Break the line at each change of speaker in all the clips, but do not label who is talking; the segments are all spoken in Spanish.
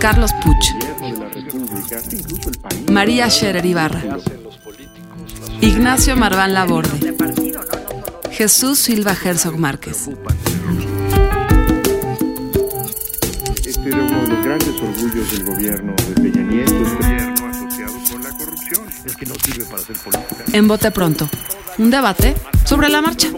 Carlos Puch. María Scherer Ibarra. Ignacio Marván Laborde. Jesús Silva Herzog Márquez.
Este era uno de los grandes orgullos del gobierno de Peña Nieto, gobierno asociado con la corrupción. Es que no sirve para hacer política.
En Bote Pronto, un debate sobre la marcha.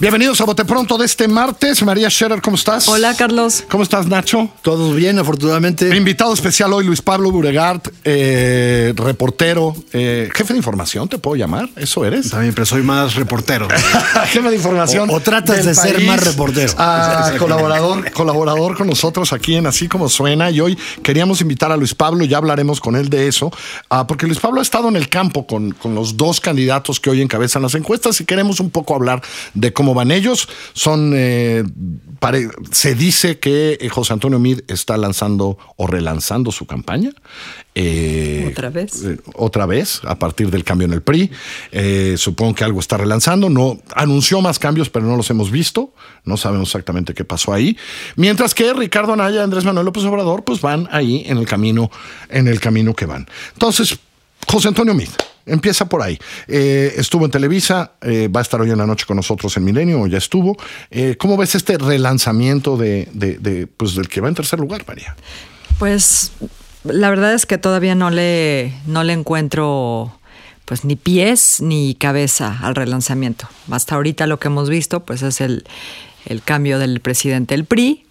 Bienvenidos a Bote Pronto de este martes. María Scherer, ¿cómo estás?
Hola, Carlos.
¿Cómo estás, Nacho?
Todos bien, afortunadamente.
Invitado especial hoy, Luis Pablo Buregard, eh, reportero, eh, jefe de información, ¿te puedo llamar? ¿Eso eres?
También, pero soy más reportero.
jefe de información.
O- o tratas
del
de ser más reportero.
Ah, colaborador, colaborador con nosotros aquí en Así Como Suena. Y hoy queríamos invitar a Luis Pablo, ya hablaremos con él de eso, ah, porque Luis Pablo ha estado en el campo con, con los dos candidatos que hoy encabezan las encuestas y queremos un poco hablar de cómo van ellos. Son, eh, pare- se dice que eh, José Antonio Mid está lanzando o relanzando su campaña. Eh,
¿Otra vez?
otra vez, a partir del cambio en el PRI. Supongo que algo está relanzando. No anunció más cambios, pero no los hemos visto. No sabemos exactamente qué pasó ahí. Mientras que Ricardo Anaya y Andrés Manuel López Obrador, pues van ahí en el camino, en el camino que van. Entonces, José Antonio Mid. Empieza por ahí. Eh, estuvo en Televisa, eh, va a estar hoy en la noche con nosotros en Milenio, o ya estuvo. Eh, ¿Cómo ves este relanzamiento de, pues, del que va en tercer lugar, María?
Pues la verdad es que todavía no le, no le encuentro pues ni pies ni cabeza al relanzamiento. Hasta ahorita lo que hemos visto pues es el, el cambio del presidente del PRI.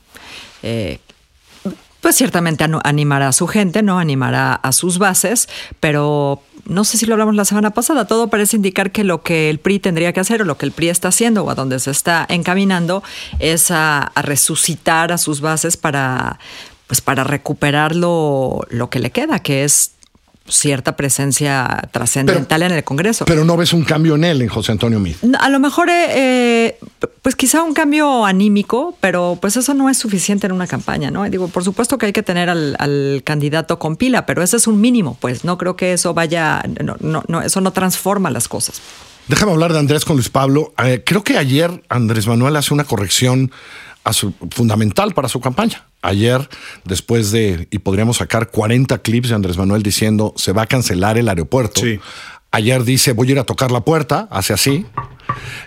Pues ciertamente animará a su gente, ¿no? Animará a sus bases, pero no sé si lo hablamos la semana pasada, todo parece indicar que lo que el PRI tendría que hacer o lo que el PRI está haciendo o a donde se está encaminando es a, resucitar a sus bases para, pues para recuperar lo que le queda, que es cierta presencia trascendental en el Congreso.
Pero no ves un cambio en él, en José Antonio Mid.
A lo mejor, eh, eh, pues quizá un cambio anímico, pero pues eso no es suficiente en una campaña, ¿no? Digo, por supuesto que hay que tener al, al candidato con pila, pero ese es un mínimo, pues no creo que eso vaya, no, no, no, eso no transforma las cosas.
Déjame hablar de Andrés con Luis Pablo. Eh, creo que ayer Andrés Manuel hace una corrección a su- fundamental para su campaña. Ayer, después de, y podríamos sacar 40 clips de Andrés Manuel diciendo se va a cancelar el aeropuerto.
Sí.
Ayer dice voy a ir a tocar la puerta, hace así,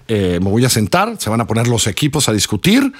eh, me voy a sentar, se van a poner los equipos a discutir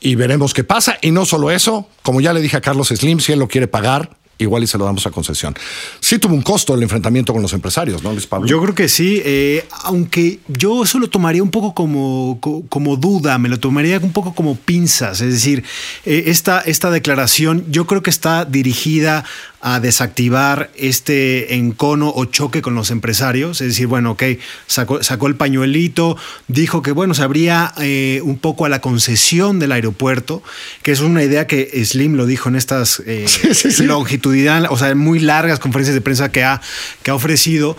y veremos qué pasa. Y no solo eso, como ya le dije a Carlos Slim, si él lo quiere pagar, igual y se lo damos a concesión. Sí tuvo un costo el enfrentamiento con los empresarios, ¿no, Luis Pablo?
Yo creo que sí, eh, aunque yo eso lo tomaría un poco como, co- como duda, me lo tomaría un poco como pinzas. Es decir, eh, esta, esta declaración yo creo que está dirigida a desactivar este encono o choque con los empresarios. Es decir, bueno, ok, sacó, sacó el pañuelito, dijo que, bueno, se abría eh, un poco a la concesión del aeropuerto, que es una idea que Slim lo dijo en estas
Sí, sí, sí.
O sea, muy largas conferencias de prensa que ha, que ha ofrecido,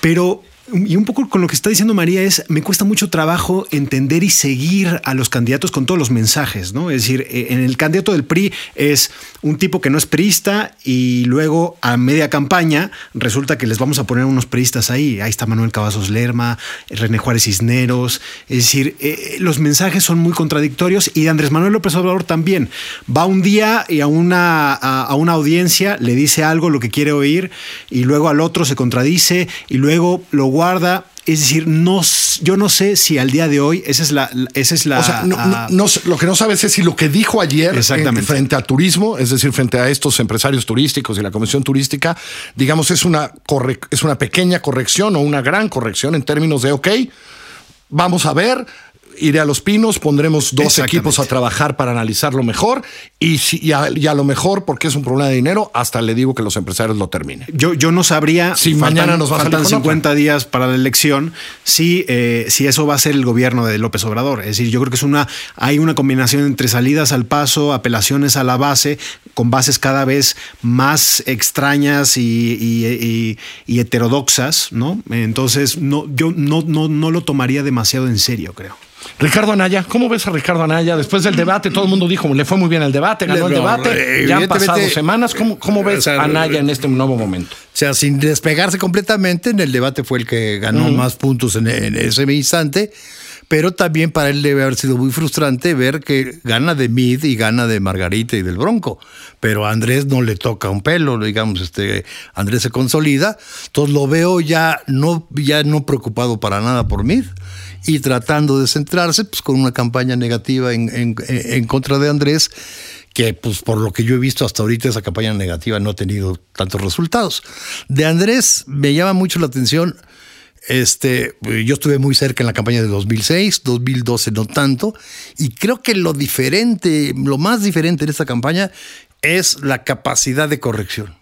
pero y un poco con lo que está diciendo María es, me cuesta mucho trabajo entender y seguir a los candidatos con todos los mensajes, ¿no? Es decir, eh, en el candidato del PRI es un tipo que no es priista y luego a media campaña resulta que les vamos a poner unos priistas ahí. Ahí está Manuel Cavazos Lerma, René Juárez Cisneros. Es decir, eh, los mensajes son muy contradictorios y Andrés Manuel López Obrador también. Va un día y a una, a, a una audiencia le dice algo, lo que quiere oír, y luego al otro se contradice y luego lo guarda. Es decir, no, yo no sé si al día de hoy esa es la, esa es la
O sea, no-
ah,
no- no sé- lo que no sabes es si lo que dijo ayer en- frente a turismo, es decir, frente a estos empresarios turísticos y la Comisión Turística, digamos, es una, corre- es una pequeña corrección o una gran corrección en términos de, ok, vamos a ver, iré a Los Pinos, pondremos dos equipos a trabajar para analizarlo mejor y, si, y, a, y a lo mejor, porque es un problema de dinero, hasta le digo que los empresarios lo terminen.
Yo, yo no sabría
Si mañana nos va a
faltan
con
50 días para la elección si, eh, si eso va a ser el gobierno de López Obrador. Es decir, yo creo que es una hay una combinación entre salidas al paso, apelaciones a la base, con bases cada vez más extrañas y- y heterodoxas, ¿no? Entonces, no, yo no, no, no lo tomaría demasiado en serio, creo.
Ricardo Anaya, ¿cómo ves a Ricardo Anaya? Después del debate, todo el mundo dijo, le fue muy bien el debate, ganó el debate, ya han pasado semanas. ¿Cómo, cómo ves a Anaya en este nuevo momento?
O sea, sin despegarse completamente, en el debate fue el que ganó más puntos en, en ese instante, pero también para él debe haber sido muy frustrante ver que gana de Mid y gana de Margarita y del Bronco, pero a Andrés no le toca un pelo, digamos, este Andrés se consolida, entonces lo veo ya no, ya no preocupado para nada por Mid y tratando de centrarse pues, con una campaña negativa en, en- en contra de Andrés que pues por lo que yo he visto hasta ahorita esa campaña negativa no ha tenido tantos resultados. De Andrés me llama mucho la atención, este, yo estuve muy cerca en la campaña de 2006, 2012 no tanto, y creo que lo diferente, lo más diferente en esta campaña es la capacidad de corrección.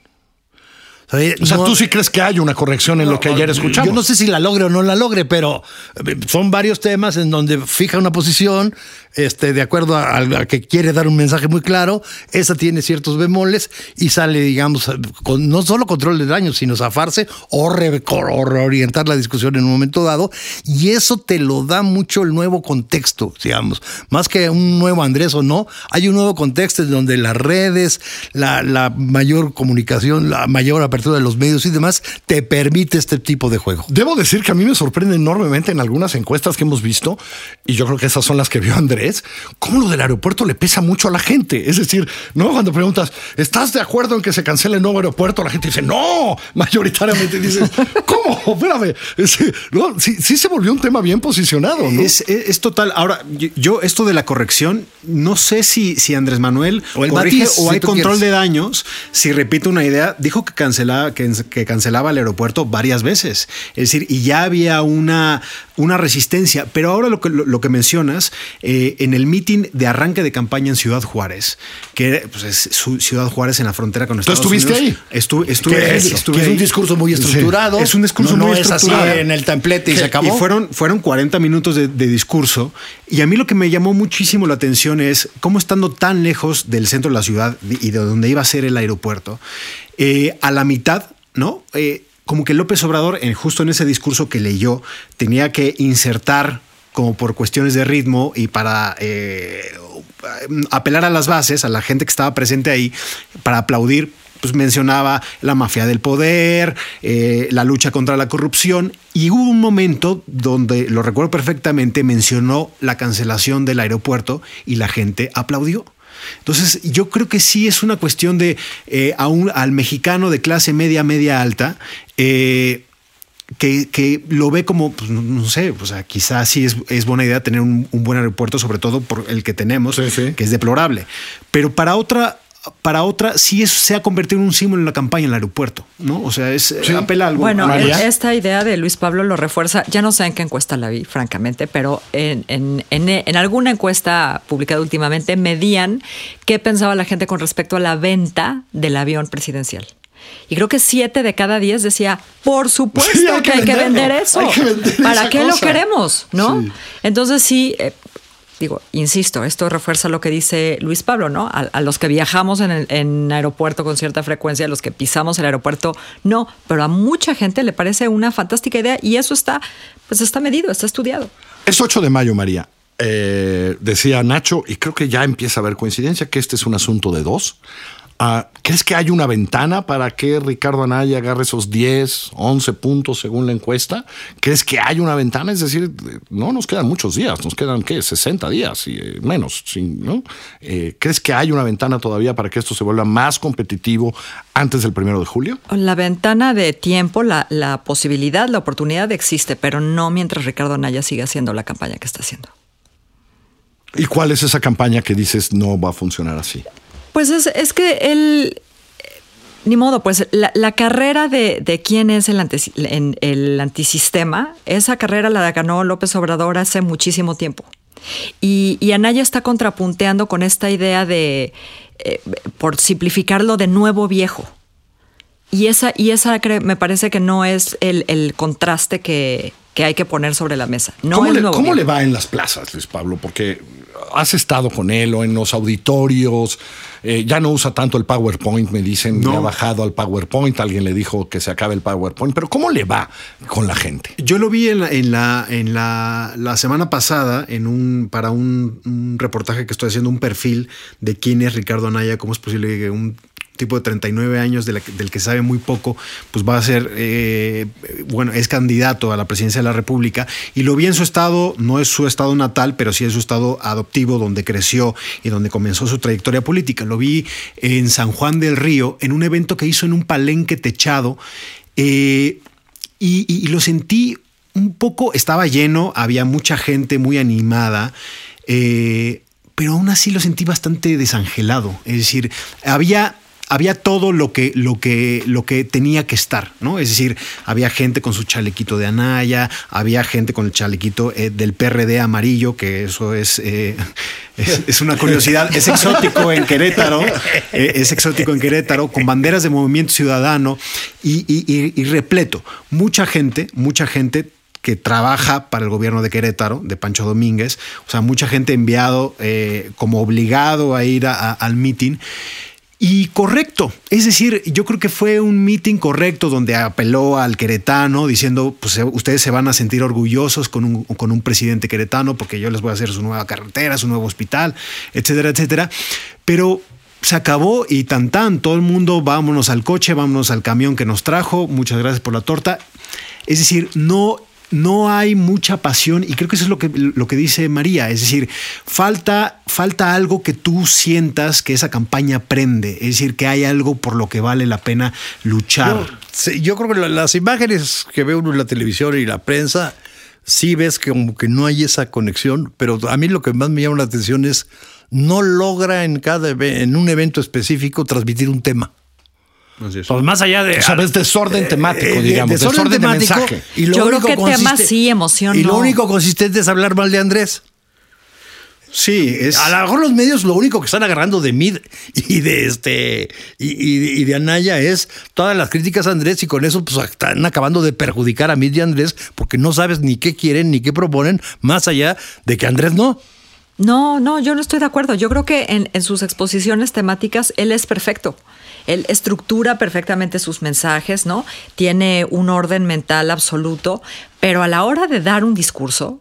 O sea,
no-
tú sí crees que hay una corrección en lo que ayer escuchamos.
yo no sé si la logre o no la logre, pero eh, son varios temas en donde fija una posición, este, de acuerdo a, a que quiere dar un mensaje muy claro. Esa tiene ciertos bemoles y sale, digamos, con no solo control de daños, sino zafarse o, re- o reorientar la discusión en un momento dado. Y eso te lo da mucho el nuevo contexto, digamos. Más que un nuevo Andrés o no, hay un nuevo contexto en donde las redes, la, la mayor comunicación, la mayor apertura de los medios y demás, te permite este tipo de juego.
Debo decir que a mí me sorprende enormemente en algunas encuestas que hemos visto, y yo creo que esas son las que vio Andrés, cómo lo del aeropuerto le pesa mucho a la gente. Es decir, ¿no? Cuando preguntas, ¿estás de acuerdo en que se cancele el nuevo aeropuerto? La gente dice, no, mayoritariamente dices, ¿cómo? Espérame. Es- no, sí, sí se volvió un tema bien posicionado, ¿no?
Es, es- es total. Ahora, yo, esto de la corrección, no sé si, si Andrés Manuel
O el
corrige
matiz,
o hay control
quieres.
de daños. Si repito una idea, dijo que cancelaba, que, que cancelaba el aeropuerto varias veces. Es decir, y ya había una, una resistencia. Pero ahora lo que, lo, lo que mencionas, eh, en el mitin de arranque de campaña en Ciudad Juárez, que pues, es su- Ciudad Juárez en la frontera con
¿Tú
Estados
estuviste
Unidos.
ahí?
Estuve, estuve
Que
ahí,
es,
estuve
que es un
ahí.
discurso muy estructurado.
Es un discurso
no,
muy
no es así
estructurado.
en el templete y se acabó.
Y fueron, fueron 40 minutos de, de discurso. Y a mí lo que me llamó muchísimo la atención es cómo estando tan lejos del centro de la ciudad y de donde iba a ser el aeropuerto, eh, a la mitad, ¿no? Eh, como que López Obrador, en, justo en ese discurso que leyó, tenía que insertar como por cuestiones de ritmo y para eh, apelar a las bases, a la gente que estaba presente ahí, para aplaudir pues mencionaba la mafia del poder, la lucha contra la corrupción y hubo un momento donde, lo recuerdo perfectamente, mencionó la cancelación del aeropuerto y la gente aplaudió. Entonces, yo creo que sí es una cuestión de eh, a un- al mexicano de clase media, media alta, eh, que, que lo ve como, pues, no, sé, o sea, quizás sí es, es buena idea tener un, un buen aeropuerto, sobre todo por el que tenemos,
Sí, sí.
que es deplorable. Pero para otra, para otra, sí es- se ha convertido en un símbolo en la campaña en el aeropuerto, ¿no? O sea, es apela a algo.
Bueno, e- esta idea de Luis Pablo lo refuerza. Ya no sé en qué encuesta la vi, francamente, pero en, en- en- en alguna encuesta publicada últimamente medían qué pensaba la gente con respecto a la venta del avión presidencial. Y creo que siete de cada diez decía, por supuesto
Sí, hay
que,
que
hay que vender eso.
hay que vender
¿Para qué lo
cosa?"
queremos? ¿no?
Sí.
Entonces sí, eh, digo, insisto, esto refuerza lo que dice Luis Pablo, ¿no? A, los que viajamos en, el, aeropuerto con cierta frecuencia, a los que pisamos el aeropuerto, no, pero a mucha gente le parece una fantástica idea y eso está, pues está medido, está estudiado.
Es 8 de mayo, María. Eh, decía Nacho, y creo que ya empieza a haber coincidencia, que este es un asunto de dos. Ah, ¿Crees que hay una ventana para que Ricardo Anaya agarre esos 10, 11 puntos según la encuesta? ¿Crees que hay una ventana? Es decir, no nos quedan muchos días, nos quedan, ¿qué? 60 días y eh, menos, ¿no? Eh, ¿Crees que hay una ventana todavía para que esto se vuelva más competitivo antes del primero de julio?
La ventana de tiempo, la, la posibilidad, la oportunidad existe, pero no mientras Ricardo Anaya siga haciendo la campaña que está haciendo.
¿Y cuál es esa campaña que dices no va a funcionar así?
Pues es, es que él, ni modo, pues la, la carrera de, de quién es el, anti- en- el antisistema, esa carrera la ganó López Obrador hace muchísimo tiempo. Y, y Anaya está contrapunteando con esta idea de, eh, por simplificarlo, de nuevo viejo. Y esa, y esa me parece que no es el, el contraste que, que, hay que poner sobre la mesa. No
¿Cómo,
le,
¿cómo le va en las plazas, Luis Pablo? Porque has estado con él o en los auditorios. Eh, ya no usa tanto el PowerPoint, me dicen, no. ha bajado al PowerPoint. Alguien le dijo que se acabe el PowerPoint. Pero ¿cómo le va con la gente?
Yo lo vi en la, en la, en la, la semana pasada en un, para un, un, reportaje que estoy haciendo, un perfil de quién es Ricardo Anaya, cómo es posible que un tipo de 39 años del que sabe muy poco, pues va a ser, eh, bueno, es candidato a la presidencia de la República y lo vi en su estado, no es su estado natal, pero sí es su estado adoptivo donde creció y donde comenzó su trayectoria política. Lo vi en San Juan del Río, en un evento que hizo en un palenque techado eh, y lo sentí un poco, estaba lleno, había mucha gente muy animada. Eh, pero aún así lo sentí bastante desangelado. Es decir, había había todo lo que, lo que, lo que tenía que estar, ¿no? Es decir, había gente con su chalequito de Anaya, había gente con el chalequito eh, del PRD amarillo, que eso es, eh, es, es, una curiosidad, es exótico en Querétaro, eh, es exótico en Querétaro, con banderas de movimiento ciudadano y, y, repleto. Mucha gente, mucha gente que trabaja para el gobierno de Querétaro, de Pancho Domínguez, o sea, mucha gente enviado como obligado a ir al meeting. Y correcto, es decir, yo creo que fue un meeting correcto donde apeló al queretano diciendo, pues ustedes se van a sentir orgullosos con un, con un presidente queretano porque yo les voy a hacer su nueva carretera, su nuevo hospital, etcétera, etcétera. Pero se acabó y tan tan, todo el mundo vámonos al coche, vámonos al camión que nos trajo, muchas gracias por la torta. Es decir, no no hay mucha pasión y creo que eso es lo que, lo que dice María, es decir, falta, falta algo que tú sientas que esa campaña prende, es decir, que hay algo por lo que vale la pena luchar.
Yo, yo creo que las imágenes que ve uno en la televisión y la prensa, sí ves que como que no hay esa conexión, pero a mí lo que más me llama la atención es no logra en cada en un evento específico transmitir un tema.
Pues más allá de. O sea, es desorden temático, eh, digamos.
Desorden, desorden temático, de mensaje.
Y lo Yo creo que tema sí, emoción.
Y
no.
lo único consistente es hablar mal de Andrés.
Sí, es.
A lo mejor los medios lo único que están agarrando de Mid y de este y, y, y, de Anaya es todas las críticas a Andrés y con eso pues están acabando de perjudicar a Mid y a Andrés porque no sabes ni qué quieren ni qué proponen, más allá de que Andrés no.
No, no, yo no estoy de acuerdo. Yo creo que en, en sus exposiciones temáticas él es perfecto. Él estructura perfectamente sus mensajes, ¿no? Tiene un orden mental absoluto, pero a la hora de dar un discurso,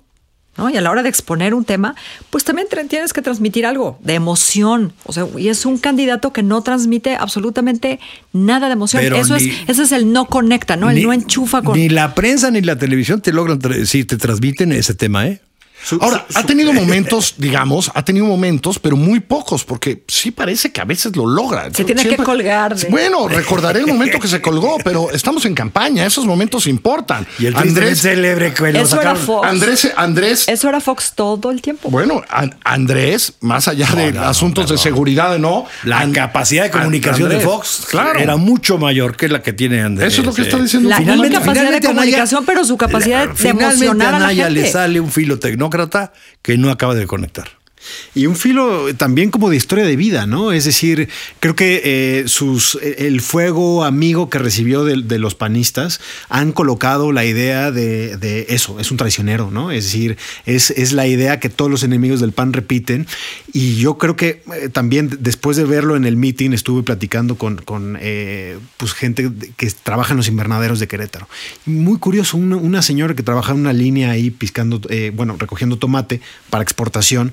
¿no? Y a la hora de exponer un tema, pues también tienes que transmitir algo de emoción. O sea, y es un candidato que no transmite absolutamente nada de emoción. Pero Eso ni, es, ese es el no conecta, ¿no? El no enchufa con.
Ni la prensa ni la televisión te logran, sí, te transmiten ese tema, ¿eh?
Su, Ahora, ha tenido momentos, digamos, ha tenido momentos, pero muy pocos, porque sí parece que a veces lo logra.
Se tiene Siempre, que colgar. De...
Bueno, recordaré el momento que se colgó, pero estamos en campaña, esos momentos importan.
Y el Andrés
célebre que
Eso era Fox.
Andrés, Andrés.
Eso era Fox todo el tiempo.
Bueno, an Andrés, más allá no, de no, asuntos no, de seguridad, no.
La capacidad de comunicación Andrés, de Fox claro. era mucho mayor que la que tiene Andrés.
Eso es lo que está diciendo.
La finalmente, finalmente de comunicación, Anaya, pero su capacidad de emocionar a la gente.
le sale un filo que no acaba de conectar.
Y un filo también como de historia de vida, ¿no? Es decir, creo que eh, sus, el fuego amigo que recibió de, los panistas han colocado la idea de, eso, es un traicionero, ¿no? Es decir, es, es, la idea que todos los enemigos del PAN repiten. Y yo creo que eh, también después de verlo en el meeting estuve platicando con, con eh, pues gente que trabaja en los invernaderos de Querétaro. Muy curioso, una, una señora que trabaja en una línea ahí piscando, bueno, recogiendo tomate para exportación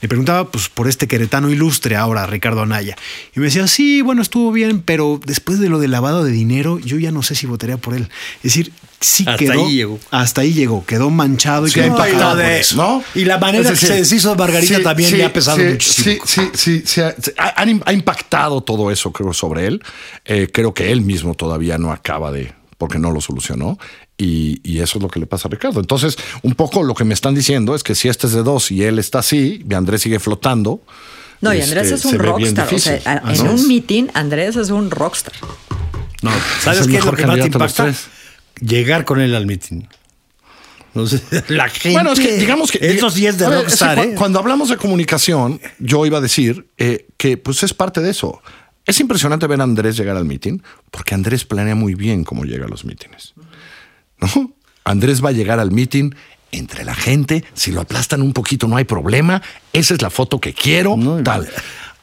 le preguntaba pues, por este queretano ilustre ahora, Ricardo Anaya. Y me decía, sí, bueno, estuvo bien, pero después de lo del lavado de dinero, yo ya no sé si votaría por él. Es decir, sí
hasta
quedó.
Ahí llegó.
Hasta ahí llegó, quedó manchado y
sí,
quedó impactado.
De, eso, ¿no? Y la manera decir, que se deshizo de Margarita sí, también sí, le ha pesado muchísimo.
Sí, sí, sí, ha, ha, impactado todo eso, creo, sobre él. Eh, creo que él mismo todavía no acaba de, porque no lo solucionó. Y, y, eso es lo que le pasa a Ricardo. Entonces, un poco lo que me están diciendo es que si este es de dos y él está así, y Andrés sigue flotando.
No, y Andrés este, es un rockstar. O sea, en un meeting, Andrés es un rockstar.
No, ¿sabes es qué es lo que más te impacta? Llegar con él al meeting. No sé, la gente.
Bueno, es que digamos que.
Eso sí es de
ver,
rockstar,
es que
¿eh?
Cuando hablamos de comunicación, yo iba a decir eh, que pues es parte de eso. Es impresionante ver a Andrés llegar al meeting, porque Andrés planea muy bien cómo llega a los mítines. ¿No? Andrés va a llegar al meeting entre la gente, si lo aplastan un poquito no hay problema, esa es la foto que quiero,
No,
tal.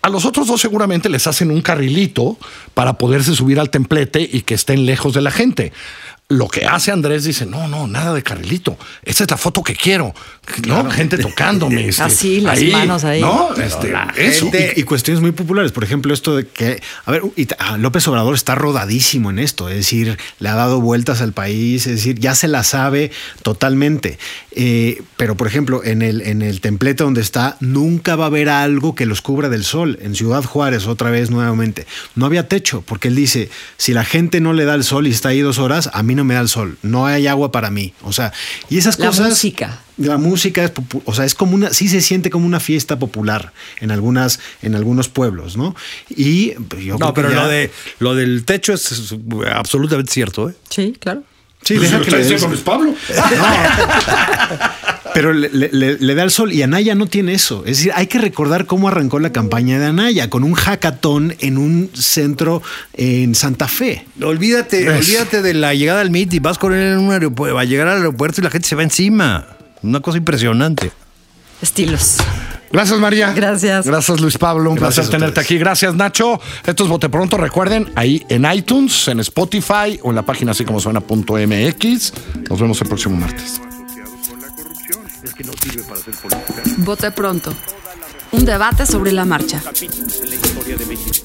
A los otros dos seguramente les hacen un carrilito para poderse subir al templete y que estén lejos de la gente. Lo que hace Andrés dice, no, no, nada de carrilito. Esa es la foto que quiero. ¿No? Gente tocándome. este,
Así, las manos ahí.
¿No? Este, eso.
Y, y cuestiones muy populares, por ejemplo, esto de que, a ver, y ah, López Obrador está rodadísimo en esto, es decir, le ha dado vueltas al país, es decir, ya se la sabe totalmente. Eh, pero, por ejemplo, en el, en el templete donde está, nunca va a haber algo que los cubra del sol. En Ciudad Juárez, otra vez nuevamente, no había techo, porque él dice, si la gente no le da el sol y está ahí dos horas, a mí no me da el sol, no hay agua para mí. O sea, y esas
La
cosas...
música.
La música es, o sea, es como una, sí se siente como una fiesta popular en algunas, en algunos pueblos, ¿no? Y pues, yo creo
No,
que
pero
ya-
lo, de, lo del techo es, absolutamente cierto, ¿eh?
Sí, claro.
sí,
Pues
deja
lo
que
está
le des-
diciendo Luis Pablo.
pero le, le- le- le da el sol y Anaya no tiene eso. Es decir, hay que recordar cómo arrancó la campaña de Anaya con un hackathon en un centro en Santa Fe.
Olvídate,
Es-
olvídate de la llegada al MIT y vas con él en un aeropuerto, va a llegar al aeropuerto y la gente se va encima. Una cosa impresionante.
Estilos.
Gracias, María.
Gracias.
Gracias, Luis Pablo. Un
Gracias
placer tenerte aquí. Gracias, Nacho. Esto es Bote Pronto. Recuerden, ahí en iTunes, en Spotify o en la página así como suena.mx. Nos vemos el próximo martes.
Que no sirve para hacer política.
Vote pronto. Un debate sobre la marcha.
en la historia de México.